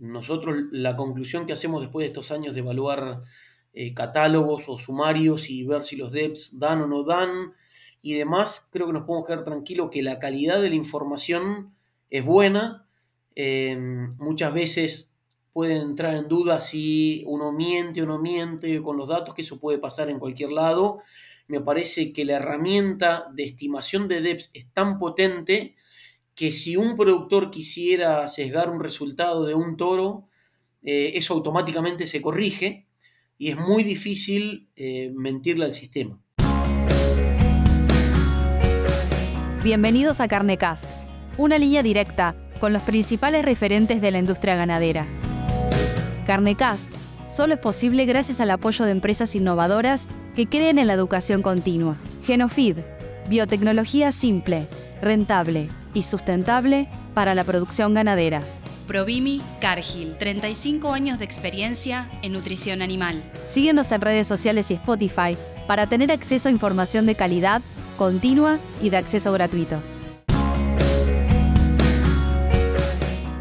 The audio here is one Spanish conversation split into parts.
nosotros la conclusión que hacemos después de estos años de evaluar eh, catálogos o sumarios y ver si los DEPs dan o no dan y demás, creo que nos podemos quedar tranquilos que la calidad de la información es buena. Em, muchas veces pueden entrar en duda si uno miente o no miente con los datos, que eso puede pasar en cualquier lado. Me parece que la herramienta de estimación de DEPs es tan potente que si un productor quisiera sesgar un resultado de un toro, eh, eso automáticamente se corrige y es muy difícil eh, mentirle al sistema. Bienvenidos a Carnecast, una línea directa con los principales referentes de la industria ganadera. Carnecast solo es posible gracias al apoyo de empresas innovadoras que creen en la educación continua. Genofeed, biotecnología simple, rentable y sustentable para la producción ganadera. Provimi Cargill, 35 años de experiencia en nutrición animal. Síguenos en redes sociales y Spotify para tener acceso a información de calidad, continua y de acceso gratuito.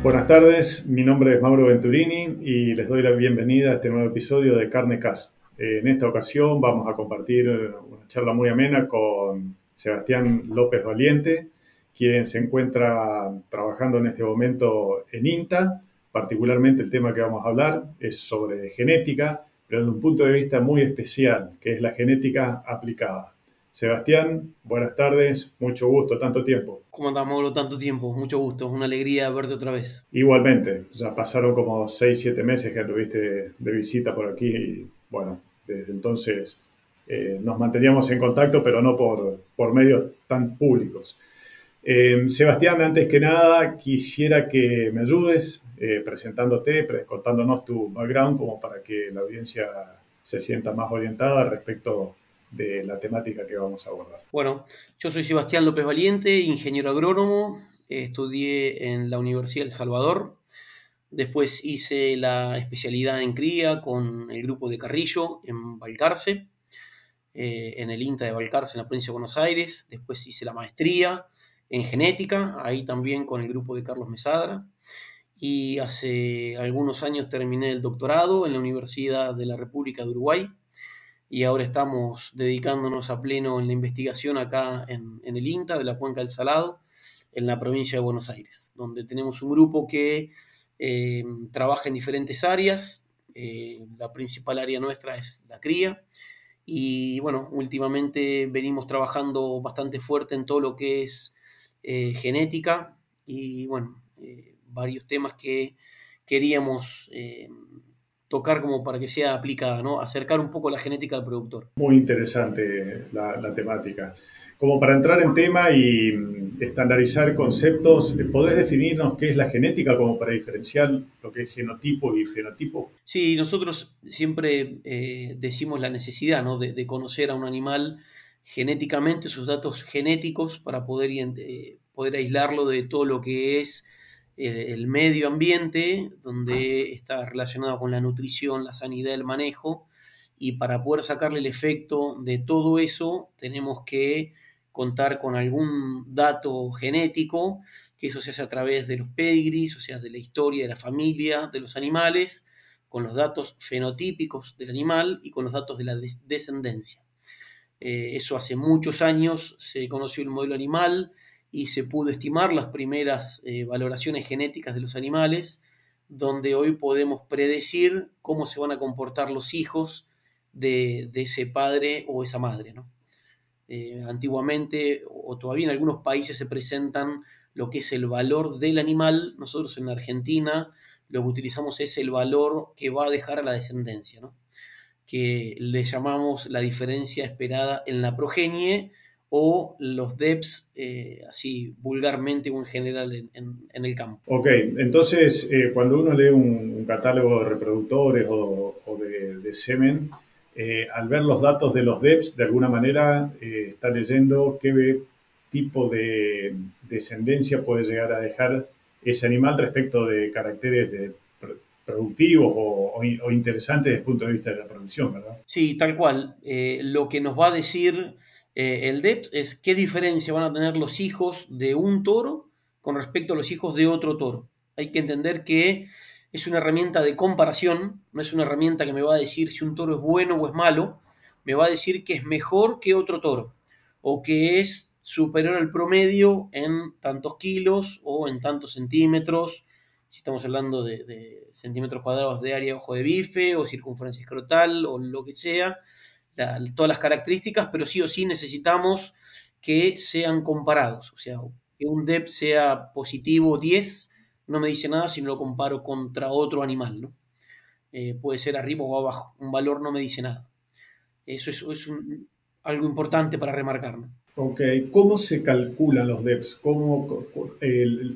Buenas tardes, mi nombre es Mauro Venturini y les doy la bienvenida a este nuevo episodio de Carne Cast. En esta ocasión vamos a compartir una charla muy amena con Sebastián López Valiente, quien se encuentra trabajando en este momento en INTA. Particularmente el tema que vamos a hablar es sobre genética, pero desde un punto de vista muy especial, que es la genética aplicada. Sebastián, buenas tardes, mucho gusto, tanto tiempo. ¿Cómo andamos, Mauro? Tanto tiempo, mucho gusto, es una alegría verte otra vez. Igualmente, ya pasaron como 6, 7 meses que estuviste de visita por aquí y bueno, desde entonces eh, nos manteníamos en contacto, pero no por, por medios tan públicos. Eh, Sebastián, antes que nada, quisiera que me ayudes eh, presentándote, contándonos tu background como para que la audiencia se sienta más orientada respecto de la temática que vamos a abordar. Bueno, yo soy Sebastián López Valiente, ingeniero agrónomo, estudié en la Universidad del Salvador, después hice la especialidad en cría con el grupo de Carrillo en Balcarce, eh, en el INTA de Balcarce en la provincia de Buenos Aires, después hice la maestría en genética, ahí también con el grupo de Carlos Mesadra. Y hace algunos años terminé el doctorado en la Universidad de la República de Uruguay y ahora estamos dedicándonos a pleno en la investigación acá en, el INTA de la Cuenca del Salado, en la provincia de Buenos Aires, donde tenemos un grupo que eh, trabaja en diferentes áreas. Eh, la principal área nuestra es la cría. Y bueno, últimamente venimos trabajando bastante fuerte en todo lo que es eh, genética y bueno, eh, varios temas que queríamos eh, tocar como para que sea aplicada, ¿no? Acercar un poco la genética al productor. Muy interesante la, temática. Como para entrar en tema y estandarizar conceptos, ¿podés definirnos qué es la genética como para diferenciar lo que es genotipo y fenotipo? Sí, nosotros siempre decimos la necesidad ¿no? de, de, conocer a un animal genéticamente sus datos genéticos para poder, eh, poder aislarlo de todo lo que es eh, el medio ambiente, donde está relacionado con la nutrición, la sanidad, el manejo, y para poder sacarle el efecto de todo eso, tenemos que contar con algún dato genético, que eso se hace a través de los pedigrees, o sea, de la historia de la familia de los animales, con los datos fenotípicos del animal y con los datos de la descendencia. Eh, eso hace muchos años se conoció el modelo animal y se pudo estimar las primeras eh, valoraciones genéticas de los animales, donde hoy podemos predecir cómo se van a comportar los hijos de, ese padre o esa madre. Eh, antiguamente, o todavía en algunos países se presentan lo que es el valor del animal. Nosotros en Argentina lo que utilizamos es el valor que va a dejar a la descendencia. ¿no? que le llamamos la diferencia esperada en la progenie o los DEPs, eh, así vulgarmente o en general en, el campo. Ok, entonces eh, cuando uno lee un, catálogo de reproductores o, de, semen, eh, al ver los datos de los DEPs, de alguna manera está leyendo qué tipo de descendencia puede llegar a dejar ese animal respecto de caracteres productivos o, interesantes desde el punto de vista de la producción, ¿verdad? Sí, tal cual. Eh, lo que nos va a decir eh, el DEPS es qué diferencia van a tener los hijos de un toro con respecto a los hijos de otro toro. Hay que entender que es una herramienta de comparación, no es una herramienta que me va a decir si un toro es bueno o es malo, me va a decir que es mejor que otro toro o que es superior al promedio en tantos kilos o en tantos centímetros, si estamos hablando de, centímetros cuadrados de área ojo de bife o circunferencia escrotal o lo que sea, todas las características, pero sí o sí necesitamos que sean comparados, o sea, que un DEP sea positivo 10 no me dice nada si no lo comparo contra otro animal, ¿no? Eh, puede ser arriba o abajo, un valor no me dice nada. Eso es, algo importante para remarcar. ¿no? Ok, ¿cómo se calculan los DEPs? ¿Cómo,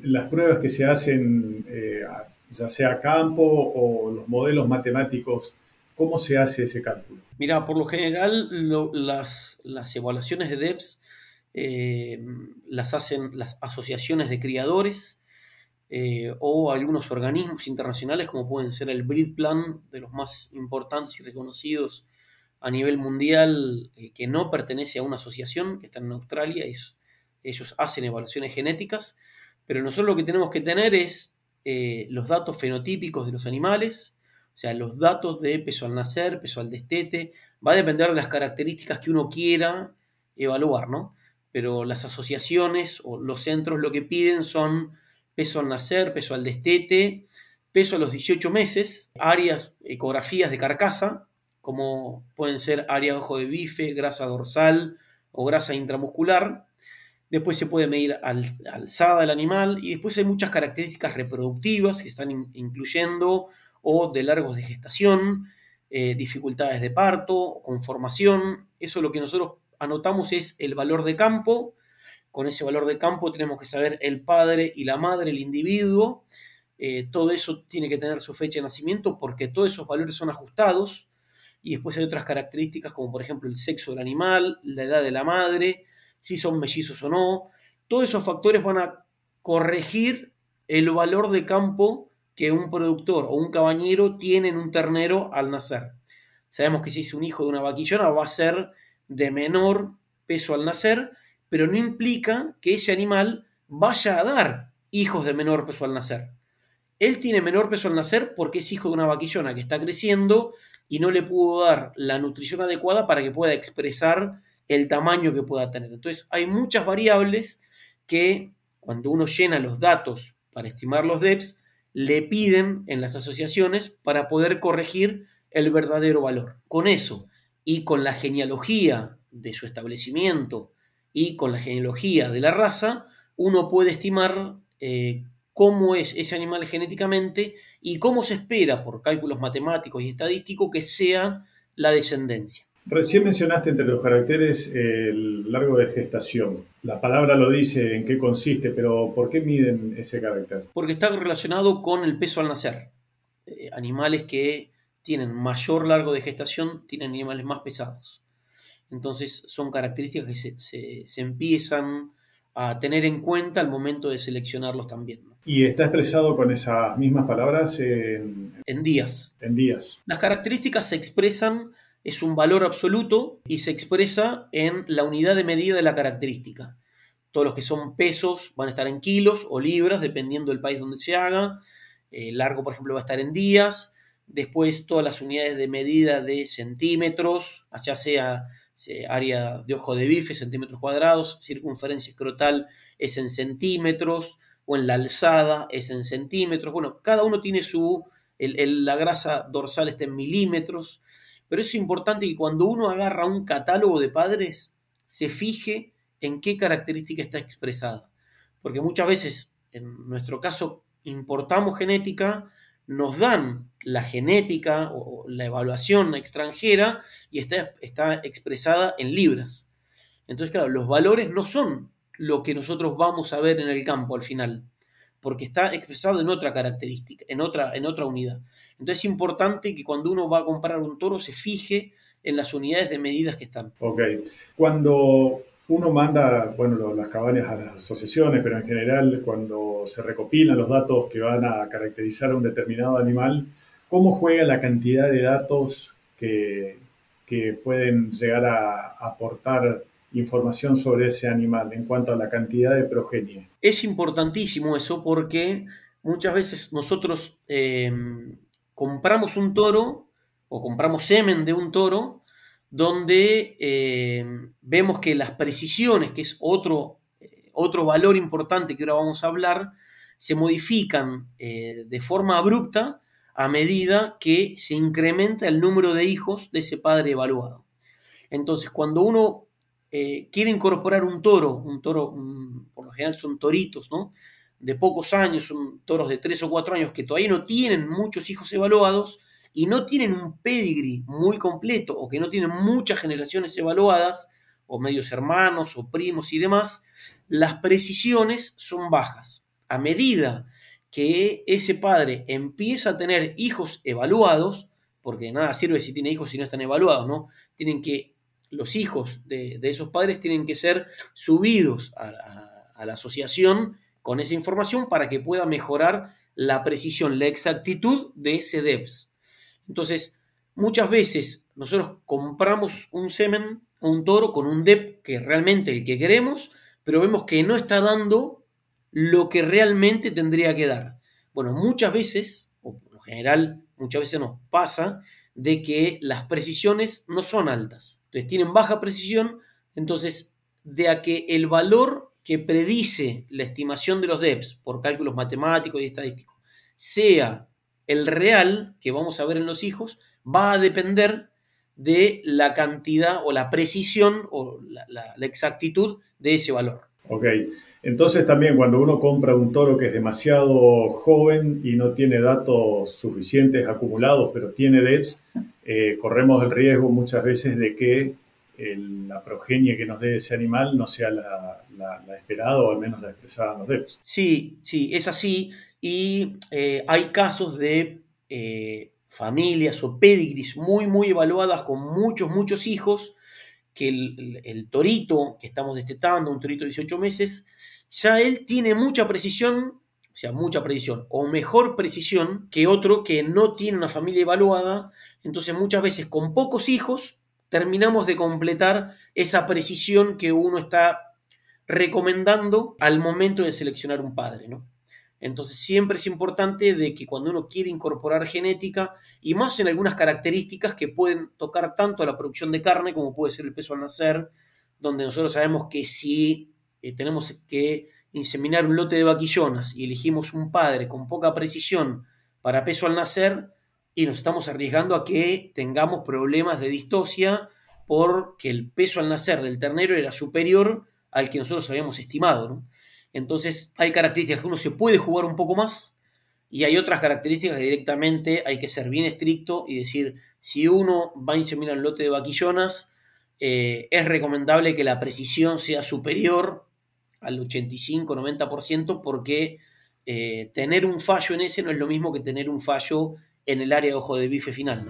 las pruebas que se hacen, eh, ya sea a campo o los modelos matemáticos, ¿cómo se hace ese cálculo? Mira, por lo general las, las, evaluaciones de DEPs eh, las hacen las asociaciones de criadores eh, o algunos organismos internacionales como pueden ser el Breed Plan, de los más importantes y reconocidos a nivel mundial, eh, que no pertenece a una asociación, que está en Australia, ellos hacen evaluaciones genéticas, pero nosotros lo que tenemos que tener es eh, los datos fenotípicos de los animales, o sea, los datos de peso al nacer, peso al destete, va a depender de las características que uno quiera evaluar, ¿no? Pero las asociaciones o los centros lo que piden son peso al nacer, peso al destete, peso a los 18 meses, áreas, ecografías de carcasa, como pueden ser áreas ojo de bife, grasa dorsal o grasa intramuscular. Después se puede medir alzada del animal y después hay muchas características reproductivas que están incluyendo o de largos de gestación, eh, dificultades de parto, conformación. Eso lo que nosotros anotamos es el valor de campo con ese valor de campo tenemos que saber el padre y la madre, el individuo. Eh, todo eso tiene que tener su fecha de nacimiento porque todos esos valores son ajustados. Y después hay otras características como por ejemplo el sexo del animal, la edad de la madre, si son mellizos o no. Todos esos factores van a corregir el valor de campo que un productor o un cabañero tiene en un ternero al nacer. Sabemos que si es un hijo de una vaquillona va a ser de menor peso al nacer, pero no implica que ese animal vaya a dar hijos de menor peso al nacer. Él tiene menor peso al nacer porque es hijo de una vaquillona que está creciendo y no le pudo dar la nutrición adecuada para que pueda expresar el tamaño que pueda tener. Entonces hay muchas variables que cuando uno llena los datos para estimar los DEPS, le piden en las asociaciones para poder corregir el verdadero valor. Con eso y con la genealogía de su establecimiento y con la genealogía de la raza, uno puede estimar eh, cómo es ese animal genéticamente y cómo se espera por cálculos matemáticos y estadísticos que sea la descendencia. Recién mencionaste entre los caracteres el largo de gestación. La palabra lo dice en qué consiste, pero ¿por qué miden ese carácter? Porque está relacionado con el peso al nacer. Eh, animales que tienen mayor largo de gestación tienen animales más pesados. Entonces son características que se, empiezan a tener en cuenta al momento de seleccionarlos también. ¿Y está expresado con esas mismas palabras en, en días? En días. Las características se expresan, es un valor absoluto y se expresa en la unidad de medida de la característica. Todos los que son pesos van a estar en kilos o libras, dependiendo del país donde se haga. El largo, por ejemplo, va a estar en días. Después todas las unidades de medida de centímetros, ya sea área de ojo de bife, centímetros cuadrados, circunferencia escrotal es en centímetros, o en la alzada es en centímetros. Bueno, cada uno tiene su, la grasa dorsal está en milímetros, pero es importante que cuando uno agarra un catálogo de padres, se fije en qué característica está expresada. Porque muchas veces, en nuestro caso, importamos genética, nos dan la genética o la evaluación extranjera y está, está expresada en libras. Entonces, claro, los valores no son lo que nosotros vamos a ver en el campo al final, porque está expresado en otra característica, en otra, en otra unidad. Entonces es importante que cuando uno va a comprar un toro se fije en las unidades de medidas que están. Ok. Cuando uno manda, bueno, las cabañas a las asociaciones, pero en general cuando se recopilan los datos que van a caracterizar a un determinado animal, ¿cómo juega la cantidad de datos que, que pueden llegar a aportar información sobre ese animal en cuanto a la cantidad de progenie? Es importantísimo eso porque muchas veces nosotros em, compramos un toro o compramos semen de un toro donde em, vemos que las precisiones, que es otro, otro valor importante que ahora vamos a hablar, se modifican eh, de forma abrupta a medida que se incrementa el número de hijos de ese padre evaluado. Entonces, cuando uno eh, quiere incorporar un toro, un toro, por lo general son toritos, ¿no? De pocos años, son toros de tres o cuatro años que todavía no tienen muchos hijos evaluados y no tienen un pedigree muy completo o que no tienen muchas generaciones evaluadas, o medios hermanos o primos y demás, las precisiones son bajas. A medida que ese padre empieza a tener hijos evaluados, porque nada sirve si tiene hijos si no están evaluados, ¿no? Tienen que los hijos de, esos padres tienen que ser subidos a, la asociación con esa información para que pueda mejorar la precisión, la exactitud de ese DEPS. Entonces, muchas veces nosotros compramos un semen, un toro con un DEP que es realmente el que queremos, pero vemos que no está dando lo que realmente tendría que dar. Bueno, muchas veces, o lo general, muchas veces nos pasa de que las precisiones no son altas. Entonces tienen baja precisión, entonces de a que el valor que predice la estimación de los DEPs por cálculos matemáticos y estadísticos sea el real que vamos a ver en los hijos, va a depender de la cantidad o la precisión o la exactitud de ese valor. Ok, entonces también cuando uno compra un toro que es demasiado joven y no tiene datos suficientes acumulados, pero tiene DEPS, eh, corremos el riesgo muchas veces de que la progenie que nos dé ese animal no sea la, esperada o al menos la expresada en los DEPS. Sí, sí, es así. Y eh, hay casos de eh, familias o pedigris muy, muy evaluadas con muchos, muchos hijos que el, torito que estamos destetando, un torito de 18 meses, ya él tiene mucha precisión, o sea, mucha precisión, o mejor precisión que otro que no tiene una familia evaluada. Entonces muchas veces con pocos hijos terminamos de completar esa precisión que uno está recomendando al momento de seleccionar un padre, ¿no? Entonces siempre es importante de que cuando uno quiere incorporar genética, y más en algunas características que pueden tocar tanto a la producción de carne como puede ser el peso al nacer, donde nosotros sabemos que si eh, tenemos que inseminar un lote de vaquillonas y elegimos un padre con poca precisión para peso al nacer, y nos estamos arriesgando a que tengamos problemas de distosia porque el peso al nacer del ternero era superior al que nosotros habíamos estimado. Entonces hay características que uno se puede jugar un poco más y hay otras características que directamente hay que ser bien estricto y decir, si uno va a inseminar un lote de vaquillonas, eh, es recomendable que la precisión sea superior al 85-90% porque eh, tener un fallo en ese no es lo mismo que tener un fallo en el área de ojo de bife final.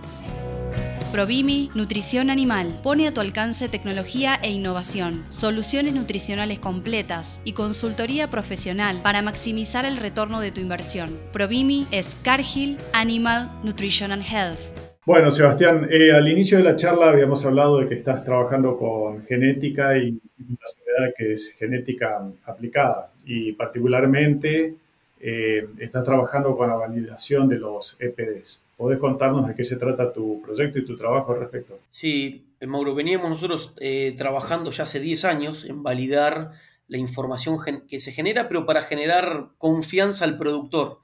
Provimi Nutrición Animal pone a tu alcance tecnología e innovación, soluciones nutricionales completas y consultoría profesional para maximizar el retorno de tu inversión. Provimi es Cargill Animal Nutrition and Health. Bueno, Sebastián, eh, al inicio de la charla habíamos hablado de que estás trabajando con genética y una sociedad que es genética aplicada y particularmente eh, estás trabajando con la validación de los EPDs. ¿Podés contarnos de qué se trata tu proyecto y tu trabajo al respecto? Sí, Mauro, veníamos nosotros eh, trabajando ya hace 10 años en validar la información que se genera, pero para generar confianza al productor.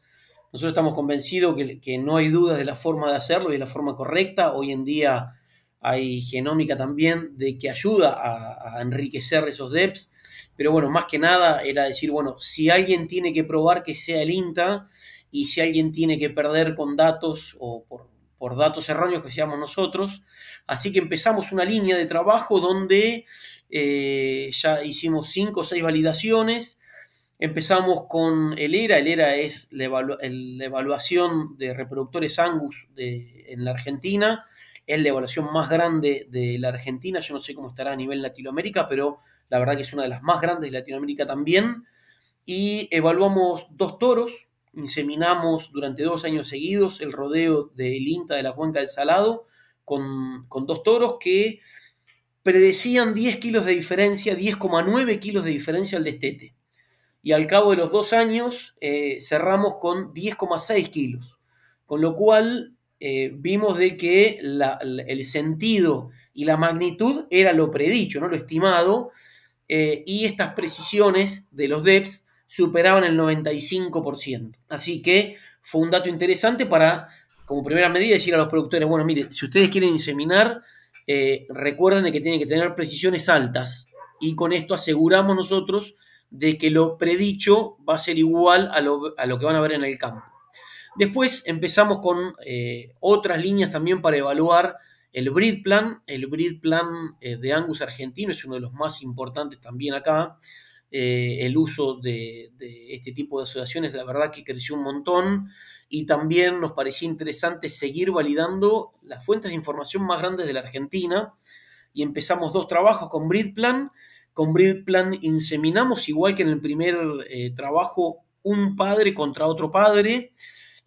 Nosotros estamos convencidos que, no hay dudas de la forma de hacerlo y de la forma correcta. Hoy en día hay genómica también de que ayuda a, enriquecer esos DEPs. Pero bueno, más que nada era decir, bueno, si alguien tiene que probar que sea el INTA, y si alguien tiene que perder con datos o por, datos erróneos que seamos nosotros. Así que empezamos una línea de trabajo donde eh, ya hicimos cinco o seis validaciones. Empezamos con el ERA. El ERA es la, evaluación de reproductores Angus en la Argentina. Es la evaluación más grande de la Argentina. Yo no sé cómo estará a nivel Latinoamérica, pero la verdad que es una de las más grandes de Latinoamérica también. Y evaluamos dos toros, inseminamos durante dos años seguidos el rodeo del INTA de la Cuenca del Salado con, dos toros que predecían 10 kilos de diferencia, 10,9 kilos de diferencia al destete. y al cabo de los dos años eh, cerramos con 10,6 kilos. Con lo cual eh, vimos de que el sentido y la magnitud era lo predicho, ¿no? lo estimado, eh, y estas precisiones de los DEPS superaban el 95%. Así que fue un dato interesante para, como primera medida, decir a los productores, bueno, mire, si ustedes quieren inseminar, recuerden que tienen que tener precisiones altas y con esto aseguramos nosotros de que lo predicho va a ser igual a lo, que van a ver en el campo. Después empezamos con eh, otras líneas también para evaluar el Breed Plan. El Breed Plan eh, de Angus argentino es uno de los más importantes también acá. Eh, el uso de, este tipo de asociaciones, la verdad que creció un montón y también nos parecía interesante seguir validando las fuentes de información más grandes de la Argentina y empezamos dos trabajos con Breed Plan con Plan inseminamos, igual que en el primer trabajo, un padre contra otro padre.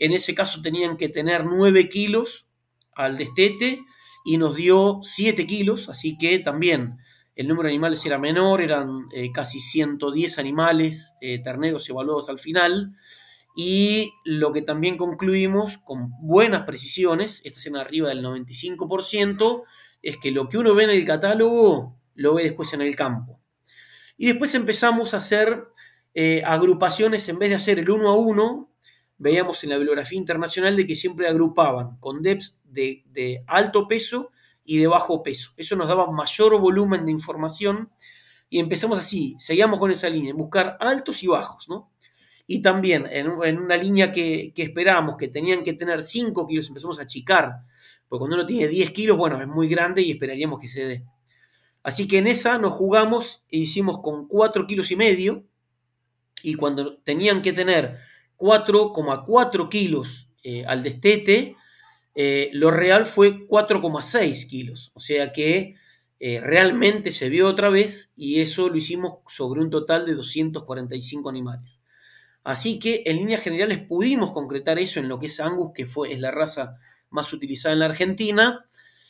En ese caso tenían que tener 9 kilos al destete y nos dio 7 kilos, así que también el número de animales era menor, eran eh, casi 110 animales, eh, terneros evaluados al final. Y lo que también concluimos con buenas precisiones, estas en arriba del 95%, es que lo que uno ve en el catálogo lo ve después en el campo. Y después empezamos a hacer eh, agrupaciones, en vez de hacer el uno a uno, veíamos en la bibliografía internacional de que siempre agrupaban con DEPs de, alto peso y de bajo peso. Eso nos daba mayor volumen de información y empezamos así, seguíamos con esa línea, buscar altos y bajos, ¿no? Y también en, una línea que, que, esperábamos que tenían que tener 5 kilos, empezamos a achicar, porque cuando uno tiene 10 kilos, bueno, es muy grande y esperaríamos que se dé. Así que en esa nos jugamos e hicimos con 4 kilos y medio. Y cuando tenían que tener 4,4 kilos eh, al destete, eh, lo real fue 4,6 kilos. O sea que eh, realmente se vio otra vez y eso lo hicimos sobre un total de 245 animales. Así que en líneas generales pudimos concretar eso en lo que es Angus, que fue, es la raza más utilizada en la Argentina.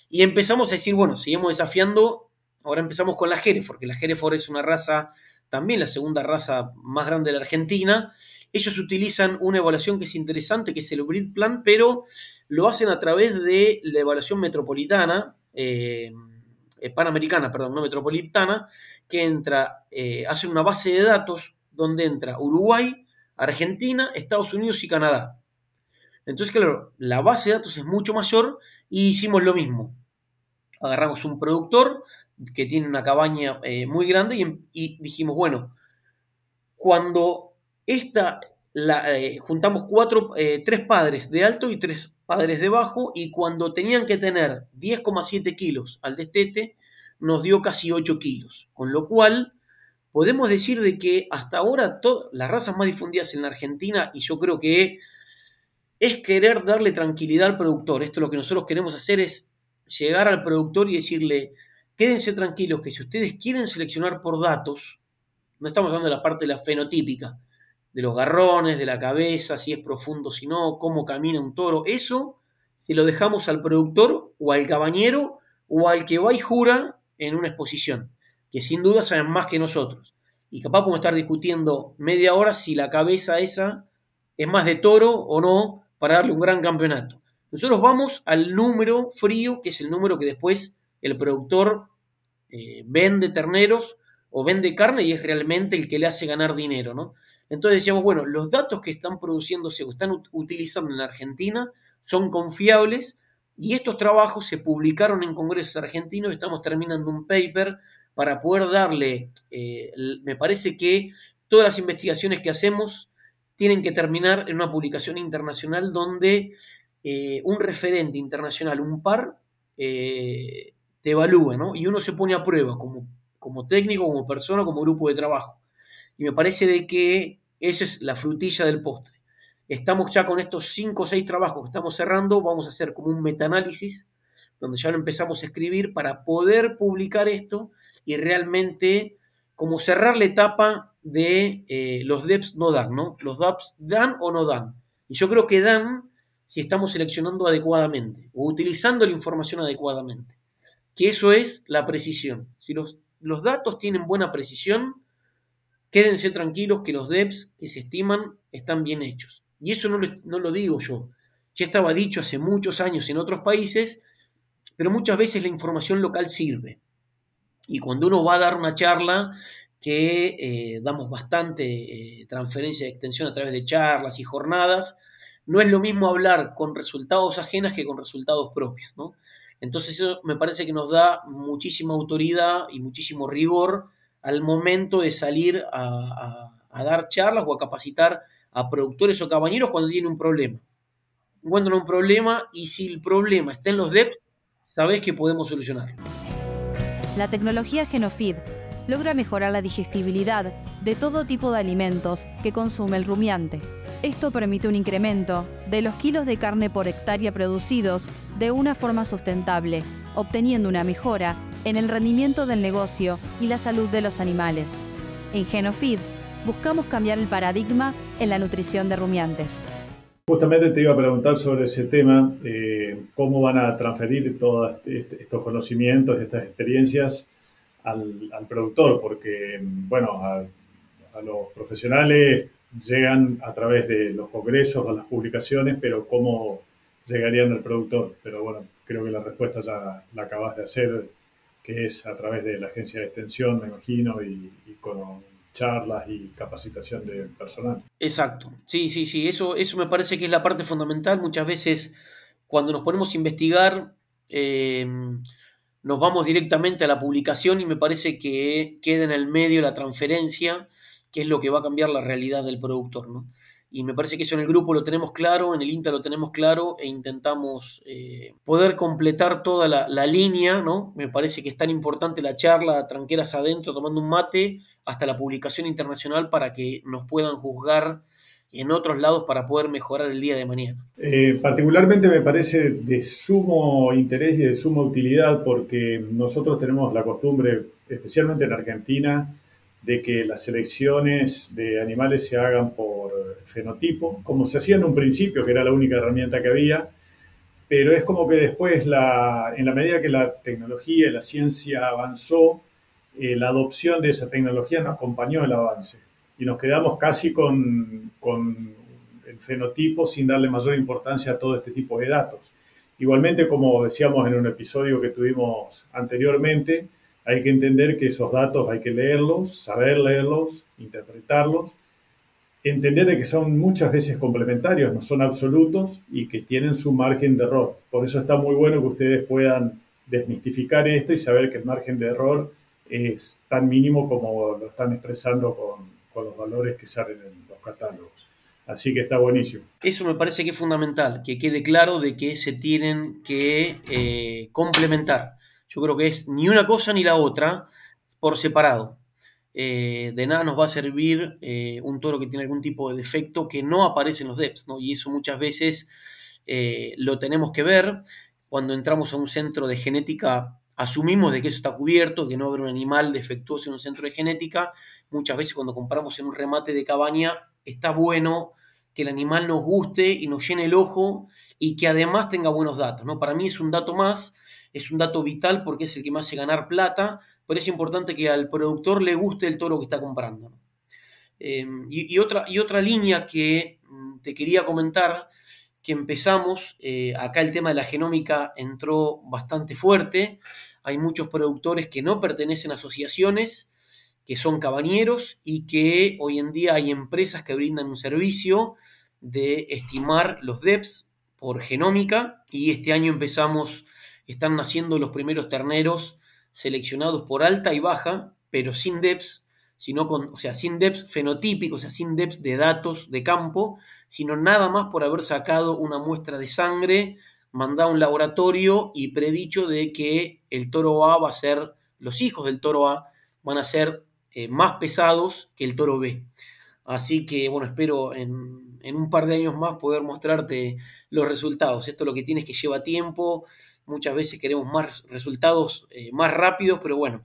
Y empezamos a decir, bueno, seguimos desafiando Ahora empezamos con la Hereford, que la Hereford es una raza, también la segunda raza más grande de la Argentina. Ellos utilizan una evaluación que es interesante, que es el Breed Plan, pero lo hacen a través de la evaluación metropolitana, eh, eh, panamericana, perdón, no metropolitana, que entra, eh, hace una base de datos donde entra Uruguay, Argentina, Estados Unidos y Canadá. Entonces, claro, la base de datos es mucho mayor y hicimos lo mismo. Agarramos un productor, que tiene una cabaña muy grande y, dijimos, bueno, cuando esta, eh, juntamos cuatro, eh, tres padres de alto y tres padres de bajo y cuando tenían que tener 10,7 kilos al destete, nos dio casi 8 kilos, con lo cual podemos decir de que hasta ahora las razas más difundidas en la Argentina, y yo creo que es querer darle tranquilidad al productor. Esto lo que nosotros queremos hacer es llegar al productor y decirle, quédense tranquilos que si ustedes quieren seleccionar por datos, no estamos hablando de la parte de la fenotípica, de los garrones, de la cabeza, si es profundo, si no, cómo camina un toro, eso se lo dejamos al productor o al cabañero o al que va y jura en una exposición, que sin duda saben más que nosotros. Y capaz podemos estar discutiendo media hora si la cabeza esa es más de toro o no para darle un gran campeonato. Nosotros vamos al número frío, que es el número que después el productor eh, vende terneros o vende carne y es realmente el que le hace ganar dinero, ¿no? Entonces decíamos, bueno, los datos que están produciéndose o están utilizando en Argentina son confiables y estos trabajos se publicaron en congresos argentinos, estamos terminando un paper para poder darle, eh, me parece que todas las investigaciones que hacemos tienen que terminar en una publicación internacional donde eh, un referente internacional, un par, te evalúa, ¿no? Y uno se pone a prueba como, como técnico, como persona, como grupo de trabajo. Y me parece de que esa es la frutilla del postre. Estamos ya con estos cinco o seis trabajos que estamos cerrando, vamos a hacer como un metaanálisis, donde ya lo empezamos a escribir para poder publicar esto y realmente como cerrar la etapa de eh, los DEPs no dan, ¿no? Los DEPs dan o no dan. Y yo creo que dan si estamos seleccionando adecuadamente o utilizando la información adecuadamente que eso es la precisión. Si los, datos tienen buena precisión, quédense tranquilos que los DEPs que se estiman están bien hechos. Y eso no lo, no lo digo yo. Ya estaba dicho hace muchos años en otros países, pero muchas veces la información local sirve. Y cuando uno va a dar una charla, que eh, damos bastante eh, transferencia de extensión a través de charlas y jornadas, no es lo mismo hablar con resultados ajenas que con resultados propios. ¿no? Entonces eso me parece que nos da muchísima autoridad y muchísimo rigor al momento de salir a, dar charlas o a capacitar a productores o cabañeros cuando tienen un problema. Encuentran un problema y si el problema está en los DEP, sabes que podemos solucionarlo. La tecnología Genofeed logra mejorar la digestibilidad de todo tipo de alimentos que consume el rumiante. Esto permite un incremento de los kilos de carne por hectárea producidos de una forma sustentable, obteniendo una mejora en el rendimiento del negocio y la salud de los animales. En Genofeed buscamos cambiar el paradigma en la nutrición de rumiantes. Justamente te iba a preguntar sobre ese tema, eh, cómo van a transferir todos estos conocimientos, estas experiencias al, productor, porque, bueno, a, los profesionales llegan a través de los congresos o las publicaciones, pero cómo llegarían al productor. Pero bueno, creo que la respuesta ya la acabas de hacer que es a través de la agencia de extensión, me imagino, y, con charlas y capacitación de personal. Exacto, sí, sí, sí, eso, eso me parece que es la parte fundamental. Muchas veces cuando nos ponemos a investigar, eh, nos vamos directamente a la publicación y me parece que queda en el medio la transferencia, que es lo que va a cambiar la realidad del productor, ¿no? y me parece que eso en el grupo lo tenemos claro, en el INTA lo tenemos claro e intentamos eh, poder completar toda la, línea, ¿no? Me parece que es tan importante la charla, tranqueras adentro, tomando un mate, hasta la publicación internacional para que nos puedan juzgar en otros lados para poder mejorar el día de mañana. Eh, particularmente me parece de sumo interés y de suma utilidad porque nosotros tenemos la costumbre, especialmente en Argentina, de que las selecciones de animales se hagan por fenotipo, como se hacía en un principio, que era la única herramienta que había, pero es como que después, la, en la medida que la tecnología y la ciencia avanzó, eh, la adopción de esa tecnología nos acompañó el avance y nos quedamos casi con, con el fenotipo sin darle mayor importancia a todo este tipo de datos. Igualmente, como decíamos en un episodio que tuvimos anteriormente, hay que entender que esos datos hay que leerlos, saber leerlos, interpretarlos, entender de que son muchas veces complementarios, no son absolutos y que tienen su margen de error. Por eso está muy bueno que ustedes puedan desmistificar esto y saber que el margen de error es tan mínimo como lo están expresando con, los valores que salen en los catálogos. Así que está buenísimo. Eso me parece que es fundamental, que quede claro de que se tienen que eh, complementar. Yo creo que es ni una cosa ni la otra por separado. Eh, de nada nos va a servir eh, un toro que tiene algún tipo de defecto que no aparece en los DEPs, ¿no? Y eso muchas veces eh, lo tenemos que ver cuando entramos a un centro de genética. Asumimos de que eso está cubierto, que no habrá un animal defectuoso en un centro de genética. Muchas veces cuando compramos en un remate de cabaña, está bueno que el animal nos guste y nos llene el ojo y que además tenga buenos datos. ¿no? Para mí es un dato más es un dato vital porque es el que me hace ganar plata, pero es importante que al productor le guste el toro que está comprando. Eh, y, otra, y otra línea que mm, te quería comentar, que empezamos, eh, acá el tema de la genómica entró bastante fuerte, hay muchos productores que no pertenecen a asociaciones, que son cabañeros y que hoy en día hay empresas que brindan un servicio de estimar los DEPs por genómica y este año empezamos están naciendo los primeros terneros seleccionados por alta y baja, pero sin DEPS, sino con, o sea, sin DEPS fenotípicos, o sea, sin DEPS de datos de campo, sino nada más por haber sacado una muestra de sangre, mandado a un laboratorio y predicho de que el toro A va a ser, los hijos del toro A van a ser eh, más pesados que el toro B. Así que, bueno, espero en, en, un par de años más poder mostrarte los resultados. Esto lo que tiene es que lleva tiempo, muchas veces queremos más resultados eh, más rápidos, pero bueno,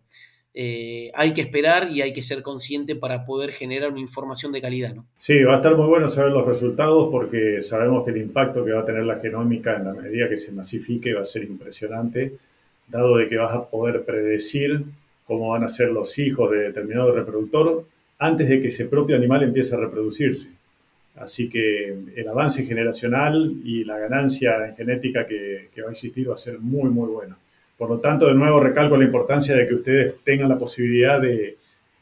eh, hay que esperar y hay que ser consciente para poder generar una información de calidad. ¿no? Sí, va a estar muy bueno saber los resultados porque sabemos que el impacto que va a tener la genómica en la medida que se masifique va a ser impresionante, dado de que vas a poder predecir cómo van a ser los hijos de determinado reproductor antes de que ese propio animal empiece a reproducirse. Así que el avance generacional y la ganancia en genética que, va a existir va a ser muy, muy buena. Por lo tanto, de nuevo recalco la importancia de que ustedes tengan la posibilidad de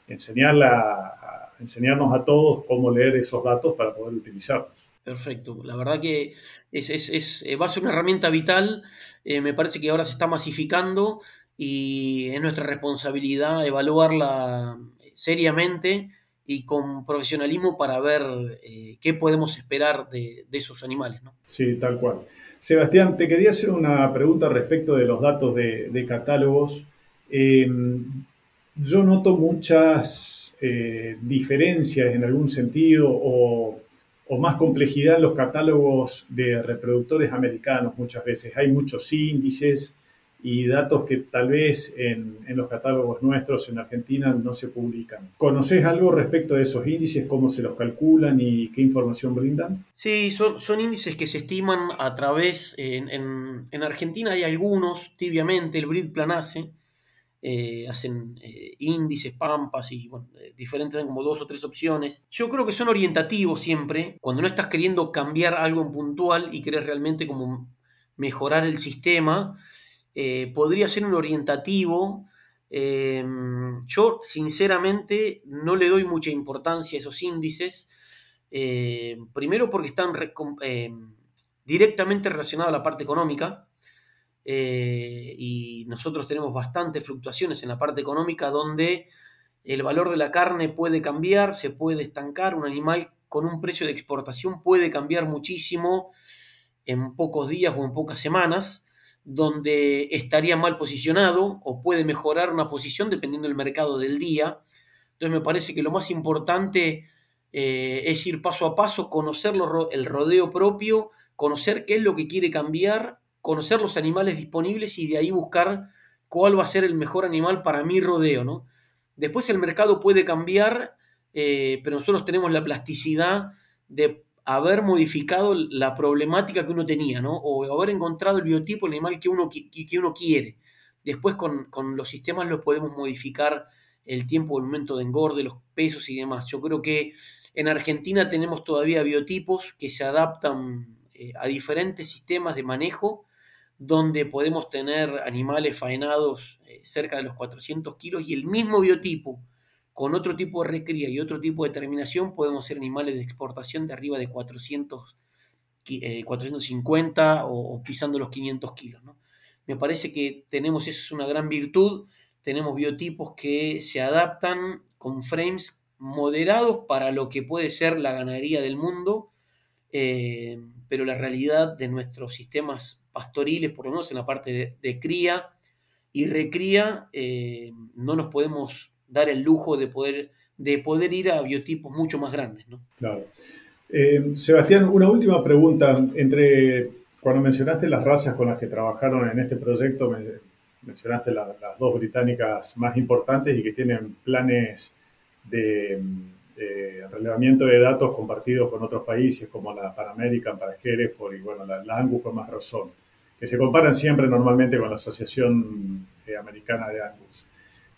enseñarla, enseñarnos a todos cómo leer esos datos para poder utilizarlos. Perfecto. La verdad que es, eh, va a ser una herramienta vital. Eh, me parece que ahora se está masificando y es nuestra responsabilidad evaluarla seriamente y con profesionalismo para ver eh, qué podemos esperar de, esos animales. ¿no? Sí, tal cual. Sebastián, te quería hacer una pregunta respecto de los datos de, catálogos. yo noto muchas diferencias en algún sentido o más complejidad en los catálogos de reproductores americanos muchas veces. Hay muchos índices y datos que tal vez en, los catálogos nuestros en Argentina no se publican. ¿Conoces algo respecto de esos índices, cómo se los calculan y qué información brindan? Sí, son, son índices que se estiman a través, en, en Argentina hay algunos, tibiamente, el BRID Planace, eh, hacen eh, índices, pampas y bueno, eh, diferentes, como dos o tres opciones. Yo creo que son orientativos siempre, cuando no estás queriendo cambiar algo en puntual y querés realmente como mejorar el sistema, podría ser un orientativo. Em, yo sinceramente no le doy mucha importancia a esos índices, primero porque están directamente relacionados a la parte económica, eh, y nosotros tenemos bastantes fluctuaciones en la parte económica donde el valor de la carne puede cambiar, se puede estancar, un animal con un precio de exportación puede cambiar muchísimo en pocos días o en pocas semanas, donde estaría mal posicionado o puede mejorar una posición dependiendo del mercado del día. Entonces me parece que lo más importante eh, es ir paso a paso, conocer el rodeo propio, conocer qué es lo que quiere cambiar conocer los animales disponibles y de ahí buscar cuál va a ser el mejor animal para mi rodeo, ¿no? Después el mercado puede cambiar, eh, pero nosotros tenemos la plasticidad de haber modificado la problemática que uno tenía, ¿no? O haber encontrado el biotipo, el animal que uno, que uno quiere. Después con, con los sistemas lo podemos modificar el tiempo, el momento de engorde, los pesos y demás. Yo creo que en Argentina tenemos todavía biotipos que se adaptan eh, a diferentes sistemas de manejo donde podemos tener animales faenados eh, cerca de los 400 kilos y el mismo biotipo, con otro tipo de recría y otro tipo de terminación, podemos ser animales de exportación de arriba de 400, 450 eh, o, pisando los 500 kilos. Me parece que tenemos, eso es una gran virtud, tenemos biotipos que se adaptan con frames moderados para lo que puede ser la ganadería del mundo, eh, pero la realidad de nuestros sistemas pastoriles, por lo menos en la parte de, cría y recría, eh, no nos podemos dar el lujo de poder, de poder ir a biotipos mucho más grandes. ¿no? Claro. Eh, Sebastián, una última pregunta. Entre cuando mencionaste las razas con las que trabajaron en este proyecto, mencionaste las dos británicas más importantes y que tienen planes de eh, relevamiento de datos compartidos con otros países como la Pan American para Hereford y bueno, la, Angus con más razón, que se comparan siempre normalmente con la Asociación eh, Americana de Angus.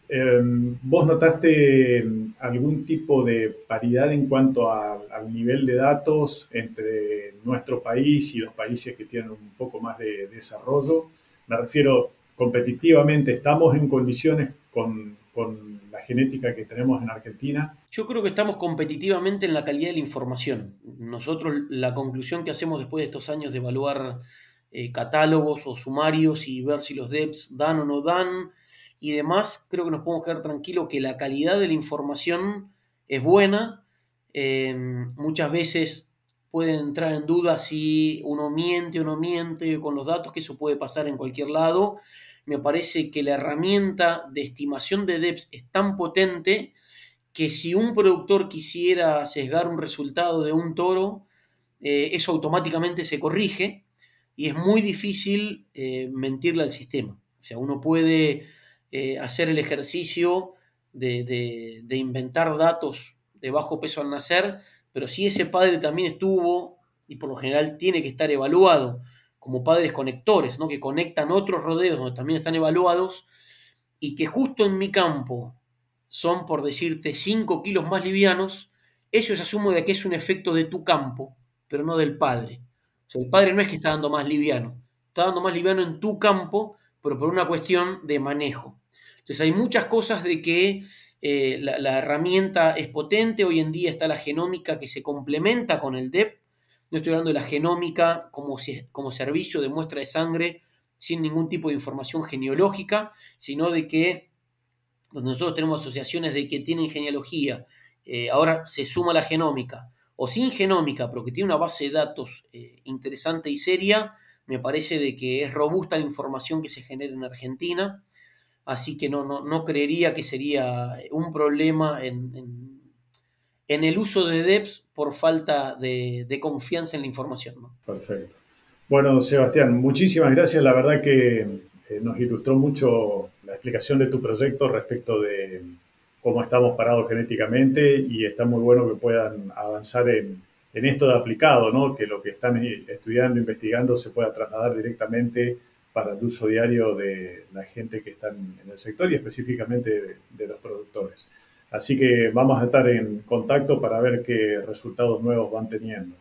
Em, ¿Vos notaste algún tipo de paridad en cuanto al nivel de datos entre nuestro país y los países que tienen un poco más de desarrollo? Me refiero competitivamente, ¿estamos en condiciones con, con la genética que tenemos en Argentina? Yo creo que estamos competitivamente en la calidad de la información. Nosotros la conclusión que hacemos después de estos años de evaluar eh, catálogos o sumarios y ver si los DEPs dan o no dan y demás, creo que nos podemos quedar tranquilos que la calidad de la información es buena. Em, muchas veces pueden entrar en duda si uno miente o no miente con los datos, que eso puede pasar en cualquier lado me parece que la herramienta de estimación de DEPS es tan potente que si un productor quisiera sesgar un resultado de un toro, eh, eso automáticamente se corrige y es muy difícil eh, mentirle al sistema. O sea, uno puede eh, hacer el ejercicio de, inventar datos de bajo peso al nacer, pero si ese padre también estuvo, y por lo general tiene que estar evaluado, como padres conectores, ¿no? que conectan otros rodeos donde también están evaluados y que justo en mi campo son, por decirte, 5 kilos más livianos, eso se asume de que es un efecto de tu campo, pero no del padre. O sea, el padre no es que está dando más liviano, está dando más liviano en tu campo, pero por una cuestión de manejo. Entonces hay muchas cosas de que eh, la, herramienta es potente, hoy en día está la genómica que se complementa con el DEP, no estoy hablando de la genómica como, como servicio de muestra de sangre sin ningún tipo de información genealógica, sino de que donde nosotros tenemos asociaciones de que tienen genealogía, eh, ahora se suma la genómica, o sin genómica, pero que tiene una base de datos eh, interesante y seria, me parece de que es robusta la información que se genera en Argentina, así que no, no, creería que sería un problema en, el uso de DEPS por falta de, confianza en la información. Perfecto. Bueno, Sebastián, muchísimas gracias. La verdad que eh, nos ilustró mucho la explicación de tu proyecto respecto de cómo estamos parados genéticamente y está muy bueno que puedan avanzar en, esto de aplicado, ¿no? que lo que están estudiando, investigando se pueda trasladar directamente para el uso diario de la gente que está en el sector y específicamente de los productores. Así que vamos a estar en contacto para ver qué resultados nuevos van teniendo.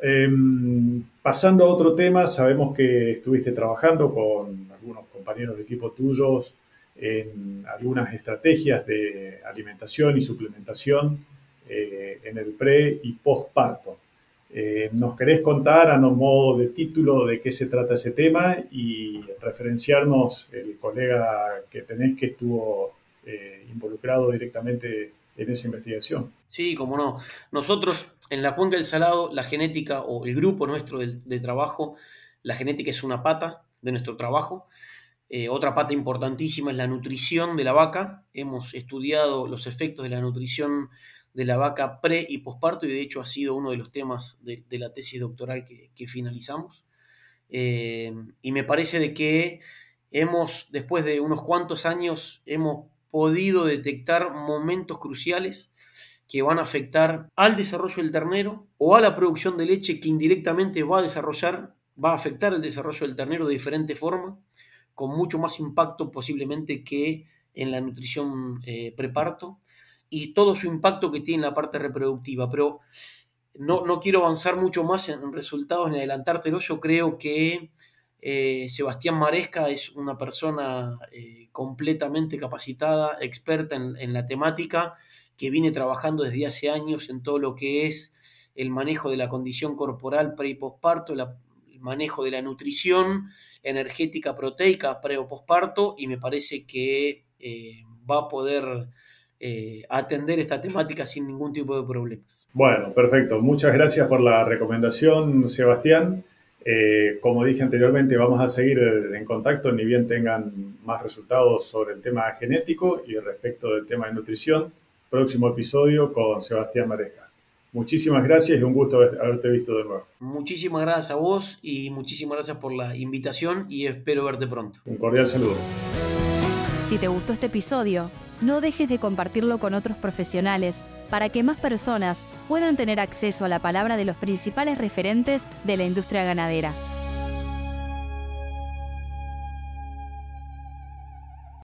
Em, pasando a otro tema, sabemos que estuviste trabajando con algunos compañeros de equipo tuyos en algunas estrategias de alimentación y suplementación eh, en el pre y postparto. Eh, ¿Nos querés contar a modo de título de qué se trata ese tema y referenciarnos el colega que tenés que estuvo eh, involucrado directamente en esa investigación? Sí, como no. Nosotros en la cuenca del Salado, la genética o el grupo nuestro de, trabajo, la genética es una pata de nuestro trabajo. Eh, otra pata importantísima es la nutrición de la vaca. Hemos estudiado los efectos de la nutrición de la vaca pre y posparto y de hecho ha sido uno de los temas de, la tesis doctoral que, finalizamos. Eh, y me parece de que hemos, después de unos cuantos años, hemos podido detectar momentos cruciales que van a afectar al desarrollo del ternero o a la producción de leche que indirectamente va a desarrollar, va a afectar el desarrollo del ternero de diferente forma, con mucho más impacto posiblemente que en la nutrición eh, preparto y todo su impacto que tiene en la parte reproductiva. Pero no, no quiero avanzar mucho más en resultados ni adelantártelo. Yo creo que eh, Sebastián Maresca es una persona eh, completamente capacitada, experta en, la temática que viene trabajando desde hace años en todo lo que es el manejo de la condición corporal pre y posparto, el manejo de la nutrición energética proteica pre o posparto, y me parece que eh, va a poder eh, atender esta temática sin ningún tipo de problemas. Bueno, perfecto. Muchas gracias por la recomendación, Sebastián. Eh, como dije anteriormente, vamos a seguir en contacto, ni bien tengan más resultados sobre el tema genético y respecto del tema de nutrición próximo episodio con Sebastián Maresca. Muchísimas gracias y un gusto haberte visto de nuevo. Muchísimas gracias a vos y muchísimas gracias por la invitación y espero verte pronto. Un cordial saludo. Si te gustó este episodio, no dejes de compartirlo con otros profesionales para que más personas puedan tener acceso a la palabra de los principales referentes de la industria ganadera.